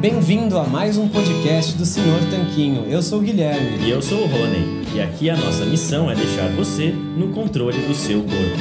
Bem-vindo a mais um podcast do Senhor Tanquinho. Eu sou o Guilherme. E eu sou o Rony. E aqui a nossa missão é deixar você no controle do seu corpo.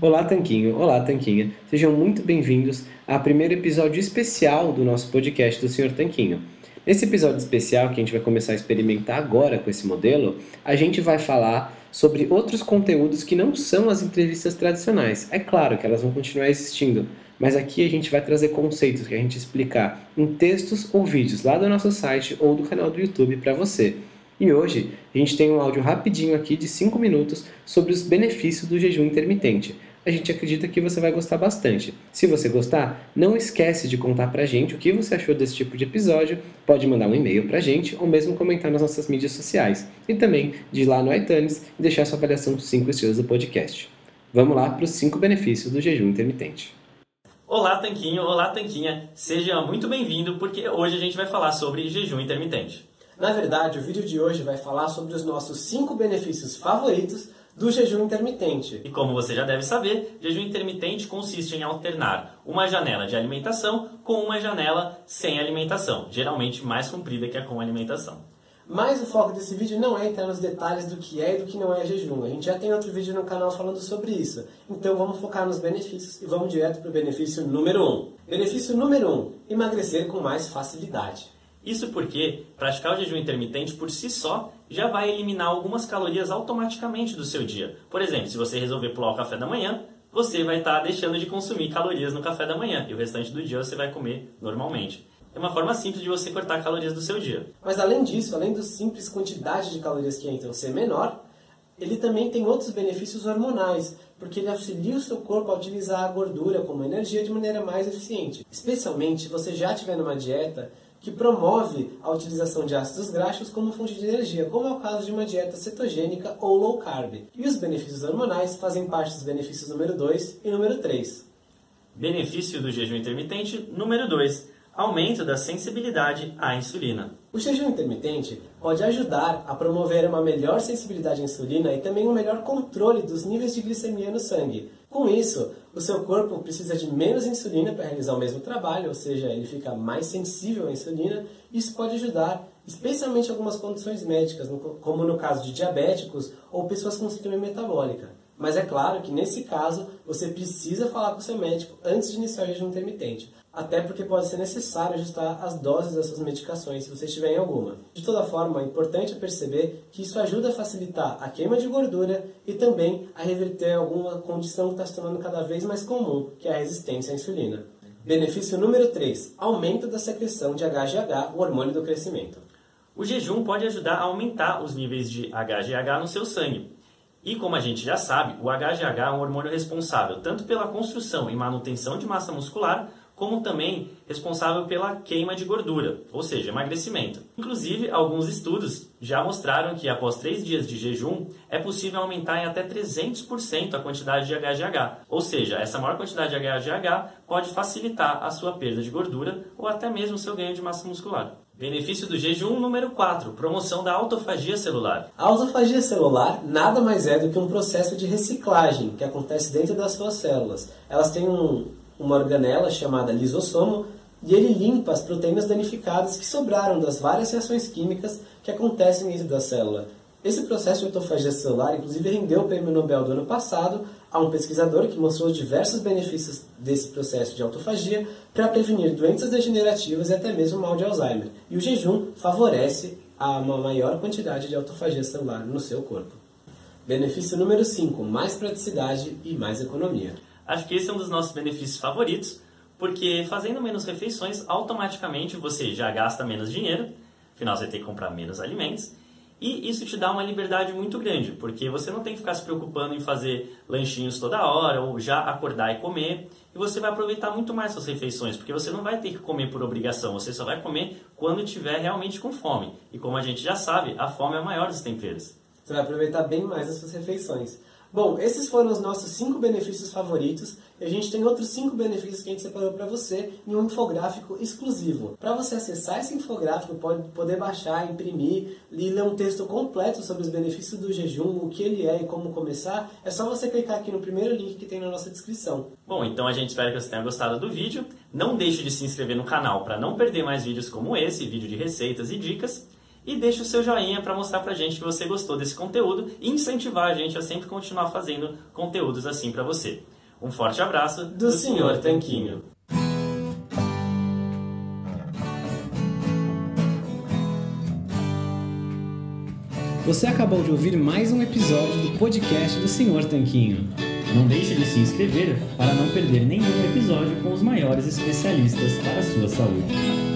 Olá, Tanquinho. Olá, Tanquinha. Sejam muito bem-vindos ao primeiro episódio especial do nosso podcast do Senhor Tanquinho. Nesse episódio especial que a gente vai começar a experimentar agora com esse modelo, a gente vai falar sobre outros conteúdos que não são as entrevistas tradicionais. É claro que elas vão continuar existindo, mas aqui a gente vai trazer conceitos que a gente explicar em textos ou vídeos lá do nosso site ou do canal do YouTube para você. E hoje a gente tem um áudio rapidinho aqui de 5 minutos sobre os benefícios do jejum intermitente a gente acredita que você vai gostar bastante. Se você gostar, não esquece de contar pra gente o que você achou desse tipo de episódio, pode mandar um e-mail pra gente ou mesmo comentar nas nossas mídias sociais. E também de ir lá no iTunes e deixar sua avaliação 5 estrelas do podcast. Vamos lá para os 5 benefícios do jejum intermitente. Olá, Tanquinho! Olá, Tanquinha! Seja muito bem-vindo porque hoje a gente vai falar sobre jejum intermitente. Na verdade, o vídeo de hoje vai falar sobre os nossos 5 benefícios favoritos do jejum intermitente. E como você já deve saber, jejum intermitente consiste em alternar uma janela de alimentação com uma janela sem alimentação, geralmente mais comprida que a com alimentação. Mas o foco desse vídeo não é entrar nos detalhes do que é e do que não é jejum. A gente já tem outro vídeo no canal falando sobre isso. Então vamos focar nos benefícios e vamos direto para o benefício número 1. Um. Benefício número 1: um, emagrecer com mais facilidade. Isso porque praticar o jejum intermitente por si só já vai eliminar algumas calorias automaticamente do seu dia. Por exemplo, se você resolver pular o café da manhã, você vai estar deixando de consumir calorias no café da manhã e o restante do dia você vai comer normalmente. É uma forma simples de você cortar calorias do seu dia. Mas além disso, além da simples quantidade de calorias que entram ser menor, ele também tem outros benefícios hormonais, porque ele auxilia o seu corpo a utilizar a gordura como energia de maneira mais eficiente. Especialmente se você já estiver numa dieta que promove a utilização de ácidos graxos como fonte de energia, como é o caso de uma dieta cetogênica ou low carb. E os benefícios hormonais fazem parte dos benefícios número 2 e número 3. Benefício do jejum intermitente número 2: aumento da sensibilidade à insulina. O jejum intermitente pode ajudar a promover uma melhor sensibilidade à insulina e também um melhor controle dos níveis de glicemia no sangue. Com isso, o seu corpo precisa de menos insulina para realizar o mesmo trabalho, ou seja, ele fica mais sensível à insulina. Isso pode ajudar, especialmente em algumas condições médicas, como no caso de diabéticos ou pessoas com síndrome metabólica. Mas é claro que nesse caso você precisa falar com seu médico antes de iniciar o jejum intermitente até porque pode ser necessário ajustar as doses das suas medicações se você tiver em alguma. De toda forma, é importante perceber que isso ajuda a facilitar a queima de gordura e também a reverter alguma condição que está se tornando cada vez mais comum, que é a resistência à insulina. Benefício número 3: aumento da secreção de HGH, o hormônio do crescimento. O jejum pode ajudar a aumentar os níveis de HGH no seu sangue. E como a gente já sabe, o HGH é um hormônio responsável tanto pela construção e manutenção de massa muscular, como também responsável pela queima de gordura, ou seja, emagrecimento. Inclusive, alguns estudos já mostraram que após três dias de jejum é possível aumentar em até 300% a quantidade de HGH, ou seja, essa maior quantidade de HGH pode facilitar a sua perda de gordura ou até mesmo o seu ganho de massa muscular. Benefício do jejum número 4, promoção da autofagia celular. A autofagia celular nada mais é do que um processo de reciclagem que acontece dentro das suas células. Elas têm um, uma organela chamada lisossomo e ele limpa as proteínas danificadas que sobraram das várias reações químicas que acontecem dentro da célula. Esse processo de autofagia celular, inclusive, rendeu o prêmio Nobel do ano passado a um pesquisador que mostrou diversos benefícios desse processo de autofagia para prevenir doenças degenerativas e até mesmo mal de Alzheimer. E o jejum favorece a uma maior quantidade de autofagia celular no seu corpo. Benefício número 5: mais praticidade e mais economia. Acho que esse é um dos nossos benefícios favoritos, porque fazendo menos refeições, automaticamente você já gasta menos dinheiro, afinal você tem que comprar menos alimentos, E isso te dá uma liberdade muito grande, porque você não tem que ficar se preocupando em fazer lanchinhos toda hora ou já acordar e comer. E você vai aproveitar muito mais suas refeições, porque você não vai ter que comer por obrigação, você só vai comer quando estiver realmente com fome. E como a gente já sabe, a fome é a maior dos temperos. Você vai aproveitar bem mais as suas refeições. Bom, esses foram os nossos cinco benefícios favoritos e a gente tem outros cinco benefícios que a gente separou para você em um infográfico exclusivo. Para você acessar esse infográfico, pode poder baixar, imprimir ler um texto completo sobre os benefícios do jejum, o que ele é e como começar, é só você clicar aqui no primeiro link que tem na nossa descrição. Bom, então a gente espera que você tenha gostado do vídeo. Não deixe de se inscrever no canal para não perder mais vídeos como esse, vídeo de receitas e dicas e deixe o seu joinha para mostrar para a gente que você gostou desse conteúdo e incentivar a gente a sempre continuar fazendo conteúdos assim para você. Um forte abraço do, do Sr. Tanquinho. Você acabou de ouvir mais um episódio do podcast do Sr. Tanquinho. Não deixe de se inscrever para não perder nenhum episódio com os maiores especialistas para a sua saúde.